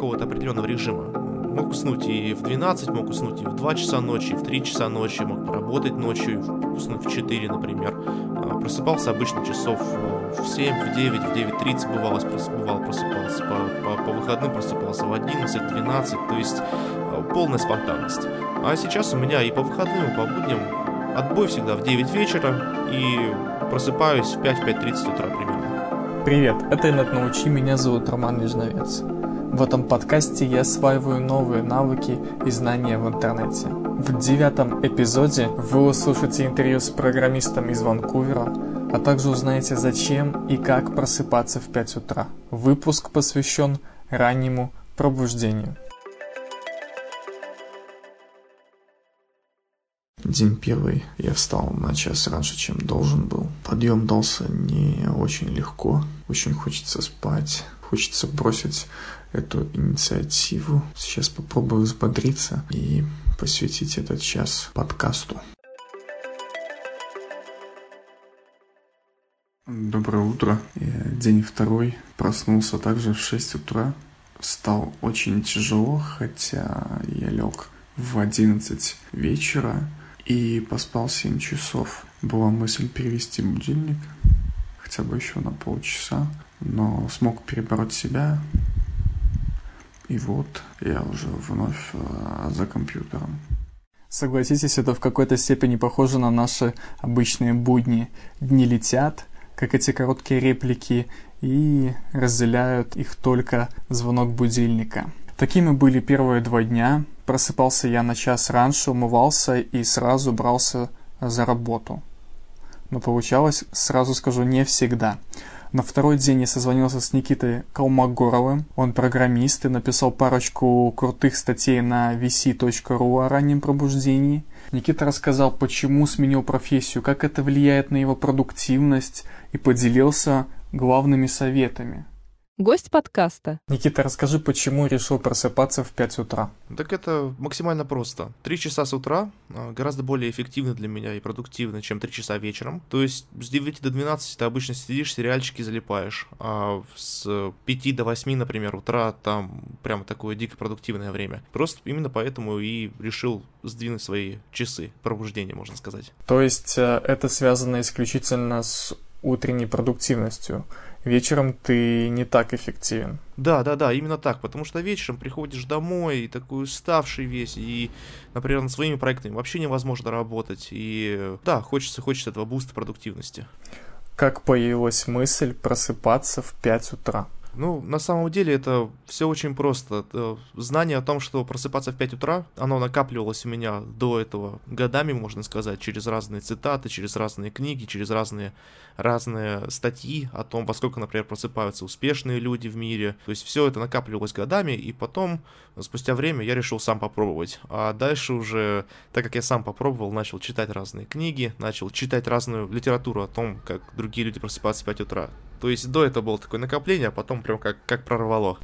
какого-то определенного режима. Мог уснуть и в 12, мог уснуть и в 2 часа ночи, и в 3 часа ночи, мог поработать ночью, уснуть в 4, например. А, просыпался обычно часов э, в 7, в 9, в 9.30 бывало, бывало просыпался. По, по, по выходным просыпался в 11, 12, то есть э, полная спонтанность. А сейчас у меня и по выходным, и по будням отбой всегда в 9 вечера, и просыпаюсь в 5-5.30 утра примерно. Привет, это Инет Научи, меня зовут Роман Нежновец. В этом подкасте я осваиваю новые навыки и знания в интернете. В девятом эпизоде вы услышите интервью с программистом из Ванкувера, а также узнаете, зачем и как просыпаться в 5 утра. Выпуск посвящен раннему пробуждению. День первый. Я встал на час раньше, чем должен был. Подъем дался не очень легко. Очень хочется спать. Хочется бросить эту инициативу. Сейчас попробую взбодриться и посвятить этот час подкасту. Доброе утро. Я день второй. Проснулся также в 6 утра. Встал очень тяжело, хотя я лег в 11 вечера и поспал 7 часов. Была мысль перевести будильник, хотя бы еще на полчаса, но смог перебороть себя. И вот я уже вновь э, за компьютером. Согласитесь, это в какой-то степени похоже на наши обычные будни. Дни летят, как эти короткие реплики, и разделяют их только звонок будильника. Такими были первые два дня. Просыпался я на час раньше, умывался и сразу брался за работу. Но получалось, сразу скажу, не всегда. На второй день я созвонился с Никитой Калмогоровым. Он программист и написал парочку крутых статей на vc.ru о раннем пробуждении. Никита рассказал, почему сменил профессию, как это влияет на его продуктивность и поделился главными советами гость подкаста. Никита, расскажи, почему решил просыпаться в 5 утра? Так это максимально просто. Три часа с утра а, гораздо более эффективны для меня и продуктивны, чем три часа вечером. То есть с 9 до 12 ты обычно сидишь, сериальчики залипаешь, а с 5 до 8, например, утра там прям такое дико продуктивное время. Просто именно поэтому и решил сдвинуть свои часы пробуждения, можно сказать. То есть э, это связано исключительно с утренней продуктивностью вечером ты не так эффективен. Да, да, да, именно так, потому что вечером приходишь домой, и такой уставший весь, и, например, над своими проектами вообще невозможно работать, и да, хочется, хочется этого буста продуктивности. Как появилась мысль просыпаться в 5 утра? Ну, на самом деле это все очень просто. Э, знание о том, что просыпаться в 5 утра, оно накапливалось у меня до этого годами, можно сказать, через разные цитаты, через разные книги, через разные, разные статьи о том, во сколько, например, просыпаются успешные люди в мире. То есть все это накапливалось годами, и потом, спустя время, я решил сам попробовать. А дальше уже, так как я сам попробовал, начал читать разные книги, начал читать разную литературу о том, как другие люди просыпаются в 5 утра. То есть до этого было такое накопление, а потом прям как, как прорвало.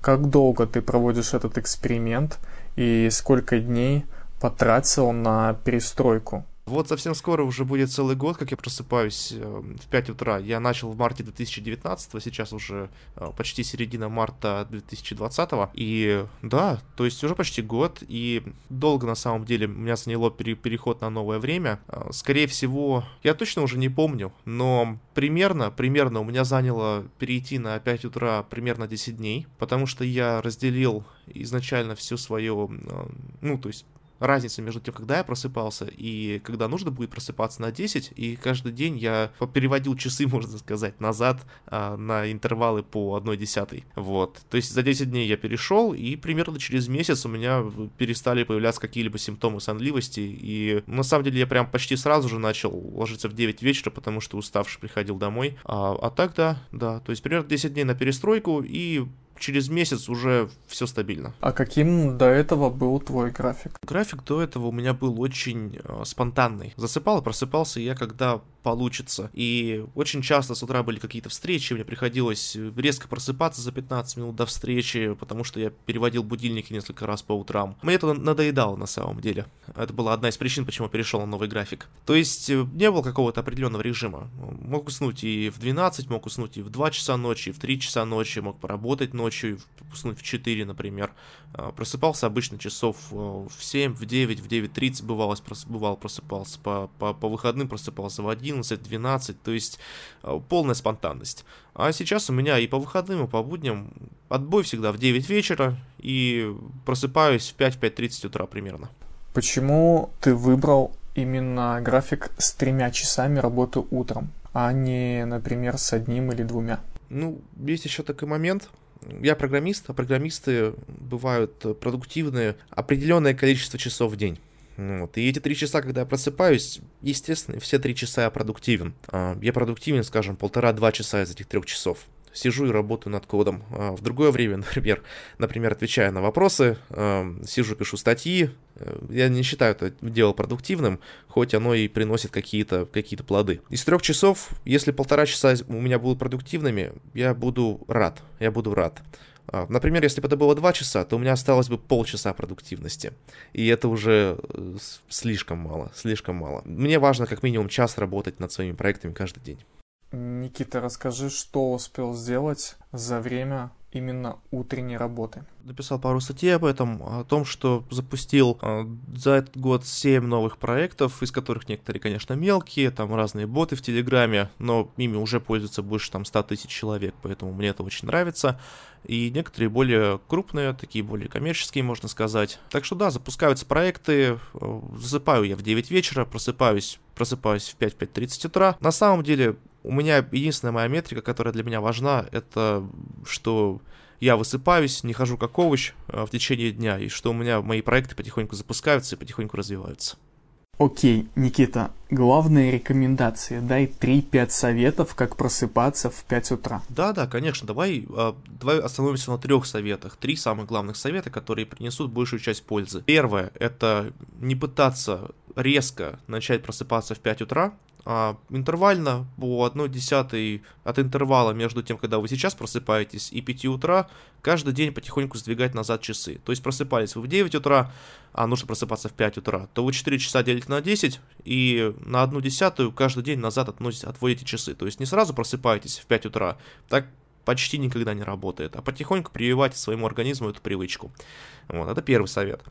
Как долго ты проводишь этот эксперимент и сколько дней потратил на перестройку? Вот совсем скоро уже будет целый год, как я просыпаюсь э, в 5 утра. Я начал в марте 2019, сейчас уже э, почти середина марта 2020. И да, то есть уже почти год, и долго на самом деле меня заняло пере переход на новое время. Э, скорее всего, я точно уже не помню, но примерно, примерно у меня заняло перейти на 5 утра примерно 10 дней, потому что я разделил изначально всю свою, ну, то есть разница между тем, когда я просыпался и когда нужно будет просыпаться на 10, и каждый день я переводил часы, можно сказать, назад а, на интервалы по 1 десятой. Вот. То есть за 10 дней я перешел, и примерно через месяц у меня перестали появляться какие-либо симптомы сонливости, и на самом деле я прям почти сразу же начал ложиться в 9 вечера, потому что уставший приходил домой. А, а так да, да, то есть примерно 10 дней на перестройку, и через месяц уже все стабильно. А каким до этого был твой график? График до этого у меня был очень э, спонтанный. Засыпал просыпался я, когда получится. И очень часто с утра были какие-то встречи, мне приходилось резко просыпаться за 15 минут до встречи, потому что я переводил будильники несколько раз по утрам. Мне это надоедало на самом деле. Это была одна из причин, почему перешел на новый график. То есть э, не было какого-то определенного режима. Мог уснуть и в 12, мог уснуть и в 2 часа ночи, и в 3 часа ночи, мог поработать ночью, уснуть в 4, например. А, просыпался обычно часов э, в 7, в 9, в 9.30 бывало, бывало просыпался. По, по, по выходным просыпался в 1, 11-12, то есть э, полная спонтанность. А сейчас у меня и по выходным, и по будням отбой всегда в 9 вечера, и просыпаюсь в 5-5.30 утра примерно. Почему ты выбрал именно график с тремя часами работы утром, а не, например, с одним или двумя? Ну, есть еще такой момент. Я программист, а программисты бывают продуктивные определенное количество часов в день. Вот. И эти три часа, когда я просыпаюсь, естественно, все три часа я продуктивен. А, я продуктивен, скажем, полтора-два часа из этих трех часов. Сижу и работаю над кодом. А, в другое время, например, например, отвечая на вопросы, а, сижу, пишу статьи. Э, я не считаю это дело продуктивным, хоть оно и приносит какие-то какие плоды. Из трех часов, если полтора часа у меня будут продуктивными, я буду рад. Я буду рад. А, например, если бы это было 2 часа, то у меня осталось бы полчаса продуктивности. И это уже э, слишком мало, слишком мало. Мне важно как минимум час работать над своими проектами каждый день. Никита, расскажи, что успел сделать за время именно утренней работы. Написал пару статей об этом, о том, что запустил э, за этот год 7 новых проектов, из которых некоторые, конечно, мелкие, там разные боты в Телеграме, но ими уже пользуется больше там 100 тысяч человек, поэтому мне это очень нравится. И некоторые более крупные, такие более коммерческие, можно сказать. Так что да, запускаются проекты, э, засыпаю я в 9 вечера, просыпаюсь, просыпаюсь в 5-5.30 утра. На самом деле у меня единственная моя метрика, которая для меня важна, это что я высыпаюсь, не хожу как овощ а, в течение дня, и что у меня мои проекты потихоньку запускаются и потихоньку развиваются. Окей, Никита, главные рекомендации. Дай 3-5 советов, как просыпаться в 5 утра. Да, да, конечно. Давай, э, давай остановимся на трех советах. Три самых главных совета, которые принесут большую часть пользы. Первое это не пытаться резко начать просыпаться в 5 утра, а, интервально по 1 десятой от интервала между тем, когда вы сейчас просыпаетесь, и 5 утра, каждый день потихоньку сдвигать назад часы. То есть просыпались вы в 9 утра, а нужно просыпаться в 5 утра, то вы 4 часа делите на 10, и на 1 десятую каждый день назад относите, отводите часы. То есть не сразу просыпаетесь в 5 утра, так почти никогда не работает, а потихоньку прививайте своему организму эту привычку. Вот, это первый совет.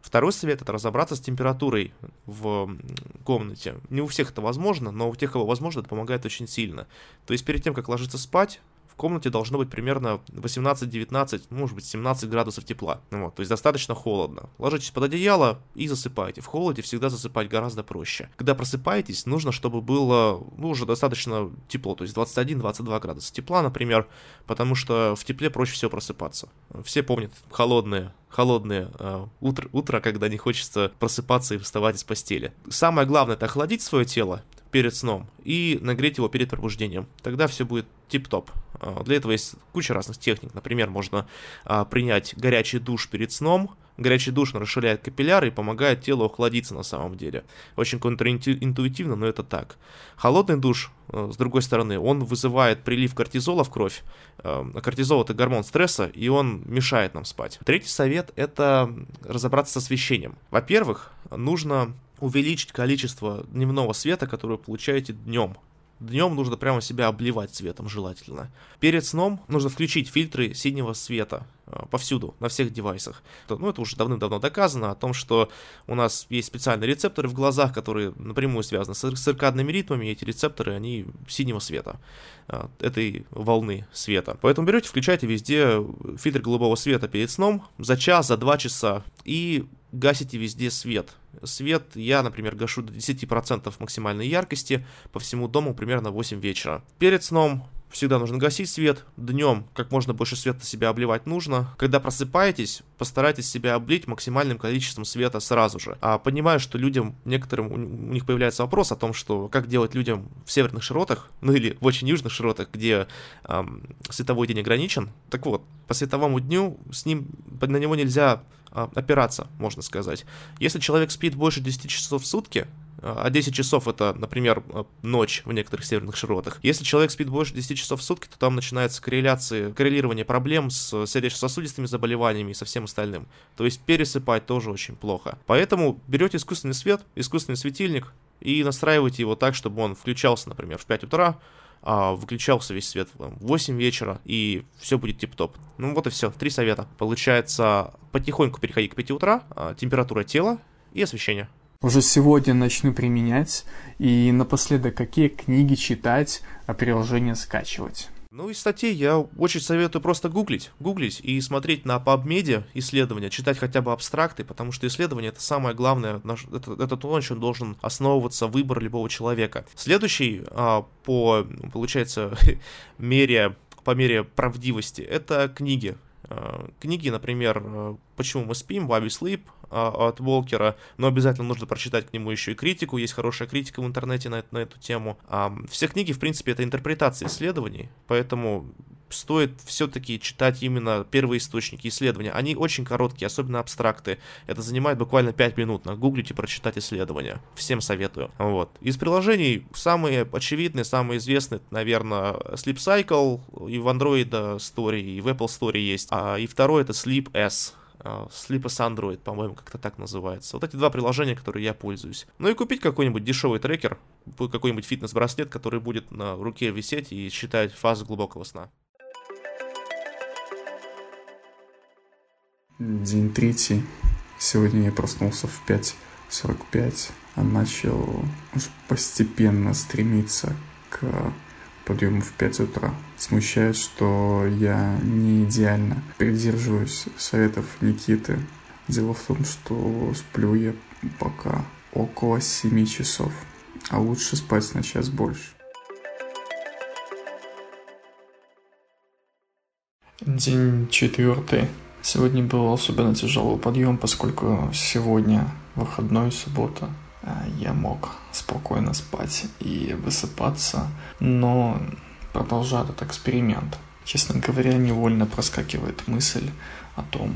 Второй совет это разобраться с температурой в комнате. Не у всех это возможно, но у тех, кого возможно, это помогает очень сильно. То есть перед тем, как ложиться спать, в комнате должно быть примерно 18-19, может быть 17 градусов тепла. Вот, то есть достаточно холодно. Ложитесь под одеяло и засыпайте. В холоде всегда засыпать гораздо проще. Когда просыпаетесь, нужно, чтобы было ну, уже достаточно тепло, то есть 21-22 градуса тепла, например, потому что в тепле проще всего просыпаться. Все помнят холодные холодное э, утро, утро, когда не хочется просыпаться и вставать из постели. Самое главное это охладить свое тело перед сном и нагреть его перед пробуждением. Тогда все будет тип-топ. А, для этого есть куча разных техник. Например, можно а, принять горячий душ перед сном. Горячий душ расширяет капилляры и помогает телу охладиться на самом деле. Очень контринтуитивно, но это так. Холодный душ, а, с другой стороны, он вызывает прилив кортизола в кровь. Кортизол это гормон стресса, и он мешает нам спать. Третий совет это разобраться с освещением. Во-первых, нужно увеличить количество дневного света, которое вы получаете днем. Днем нужно прямо себя обливать светом желательно. Перед сном нужно включить фильтры синего света э, повсюду, на всех девайсах. Ну, это уже давным-давно доказано о том, что у нас есть специальные рецепторы в глазах, которые напрямую связаны с циркадными ритмами, и эти рецепторы, они синего света, э, этой волны света. Поэтому берете, включайте везде фильтр голубого света перед сном за час, за два часа, и гасите везде свет. Свет я, например, гашу до 10% максимальной яркости по всему дому примерно 8 вечера. Перед сном всегда нужно гасить свет. Днем как можно больше света себя обливать нужно. Когда просыпаетесь, постарайтесь себя облить максимальным количеством света сразу же. А понимаю, что людям, некоторым, у них появляется вопрос о том, что как делать людям в северных широтах, ну или в очень южных широтах, где эм, световой день ограничен. Так вот, по световому дню с ним, на него нельзя опираться, можно сказать. Если человек спит больше 10 часов в сутки, а 10 часов это, например, ночь в некоторых северных широтах. Если человек спит больше 10 часов в сутки, то там начинается корреляция, коррелирование проблем с сердечно-сосудистыми заболеваниями и со всем остальным. То есть пересыпать тоже очень плохо. Поэтому берете искусственный свет, искусственный светильник и настраиваете его так, чтобы он включался, например, в 5 утра, а, выключался весь свет в 8 вечера, и все будет тип-топ. Ну вот и все, три совета. Получается, потихоньку переходить к 5 утра, а, температура тела и освещение. Уже сегодня начну применять. И напоследок, какие книги читать, а приложения скачивать? Ну, из статей я очень советую просто гуглить, гуглить и смотреть на PubMed исследования, читать хотя бы абстракты, потому что исследование это самое главное, это, это то, на чем должен основываться выбор любого человека. Следующий а, по, получается, мере, по мере правдивости, это книги. А, книги, например, «Почему мы спим», «Why we sleep», а, от Волкера, но обязательно нужно прочитать к нему еще и критику, есть хорошая критика в интернете на, на эту тему. А, все книги, в принципе, это интерпретация исследований, поэтому стоит все-таки читать именно первые источники исследования. Они очень короткие, особенно абстракты. Это занимает буквально 5 минут. Нагуглить и прочитать исследования. Всем советую. Вот. Из приложений самые очевидные, самые известные, наверное, Sleep Cycle и в Android Story, и в Apple Store есть. А, и второй это Sleep S. А, Sleepos Android, по-моему, как-то так называется. Вот эти два приложения, которые я пользуюсь. Ну и купить какой-нибудь дешевый трекер, какой-нибудь фитнес-браслет, который будет на руке висеть и считать фазу глубокого сна. День третий. Сегодня я проснулся в 5.45, а начал постепенно стремиться к подъему в 5 утра. Смущает, что я не идеально придерживаюсь советов Никиты. Дело в том, что сплю я пока около 7 часов, а лучше спать на час больше. День четвертый. Сегодня был особенно тяжелый подъем, поскольку сегодня выходной, суббота. А, я мог спокойно спать и высыпаться, но продолжаю этот эксперимент. Честно говоря, невольно проскакивает мысль о том,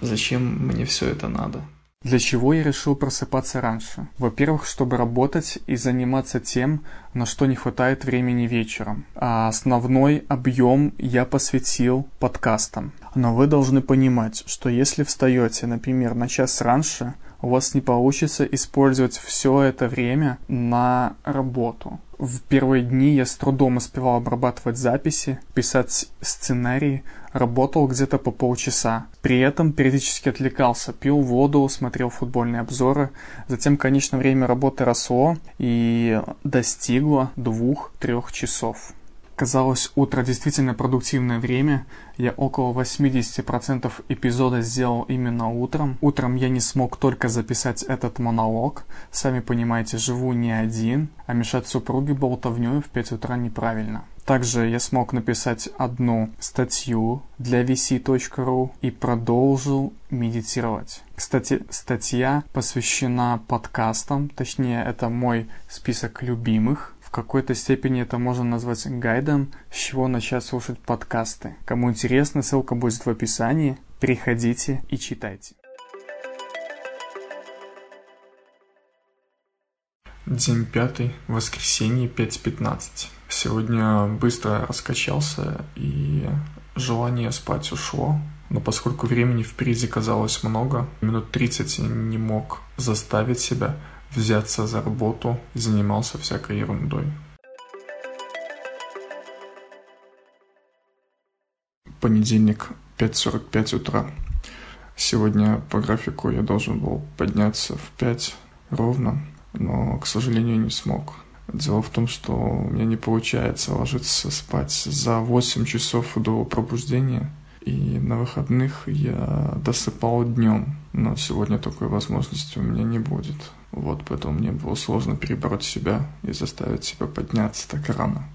зачем мне все это надо. Для чего я решил просыпаться раньше? Во-первых, чтобы работать и заниматься тем, на что не хватает времени вечером. А основной объем я посвятил подкастам. Но вы должны понимать, что если встаете, например, на час раньше, у вас не получится использовать все это время на работу. В первые дни я с трудом успевал обрабатывать записи, писать сценарии, работал где-то по полчаса. При этом периодически отвлекался, пил воду, смотрел футбольные обзоры. Затем, конечно, время работы росло и достигло двух-трех часов. Казалось, утро действительно продуктивное время. Я около 80% эпизода сделал именно утром. Утром я не смог только записать этот монолог. Сами понимаете, живу не один, а мешать супруге болтовнёй в 5 утра неправильно. Также я смог написать одну статью для vc.ru и продолжил медитировать. Кстати, статья посвящена подкастам, точнее это мой список любимых какой-то степени это можно назвать гайдом, с чего начать слушать подкасты. Кому интересно, ссылка будет в описании. Приходите и читайте. День пятый, воскресенье, 5.15. Сегодня быстро раскачался и желание спать ушло. Но поскольку времени впереди казалось много, минут 30 я не мог заставить себя – взяться за работу и занимался всякой ерундой. Понедельник, 5.45 утра. Сегодня по графику я должен был подняться в 5 ровно, но, к сожалению, не смог. Дело в том, что у меня не получается ложиться спать за 8 часов до пробуждения, и на выходных я досыпал днем, но сегодня такой возможности у меня не будет. Вот поэтому мне было сложно перебороть себя и заставить себя подняться так рано.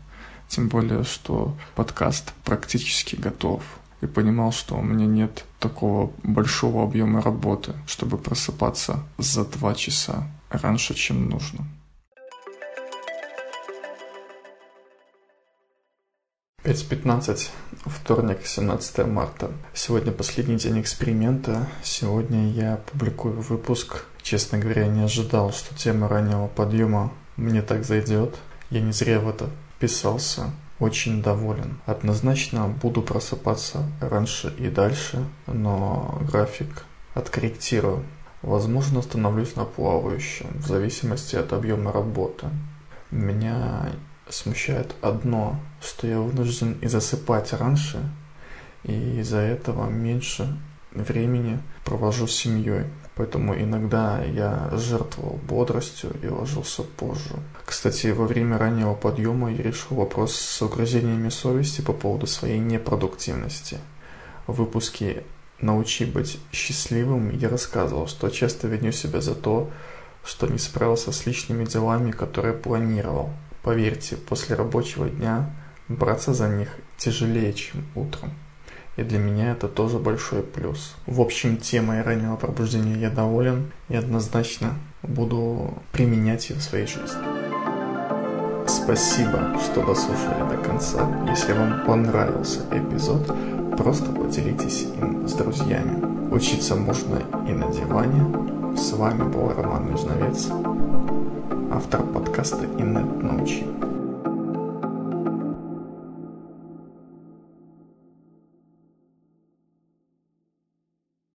Тем более, что подкаст практически готов. И понимал, что у меня нет такого большого объема работы, чтобы просыпаться за два часа раньше, чем нужно. 5.15, вторник, 17 марта. Сегодня последний день эксперимента. Сегодня я публикую выпуск Честно говоря, не ожидал, что тема раннего подъема мне так зайдет. Я не зря в это вписался. Очень доволен. Однозначно буду просыпаться раньше и дальше, но график откорректирую. Возможно, остановлюсь на плавающем, в зависимости от объема работы. Меня смущает одно, что я вынужден и засыпать раньше, и из-за этого меньше времени провожу с семьей. Поэтому иногда я жертвовал бодростью и ложился позже. Кстати, во время раннего подъема я решил вопрос с угрызениями совести по поводу своей непродуктивности. В выпуске «Научи быть счастливым» я рассказывал, что часто виню себя за то, что не справился с личными делами, которые планировал. Поверьте, после рабочего дня браться за них тяжелее, чем утром. И для меня это тоже большой плюс. В общем, темой раннего пробуждения я доволен и однозначно буду применять ее в своей жизни. Спасибо, что дослушали до конца. Если вам понравился эпизод, просто поделитесь им с друзьями. Учиться можно и на диване. С вами был Роман Межновец, автор подкаста «Инет научи».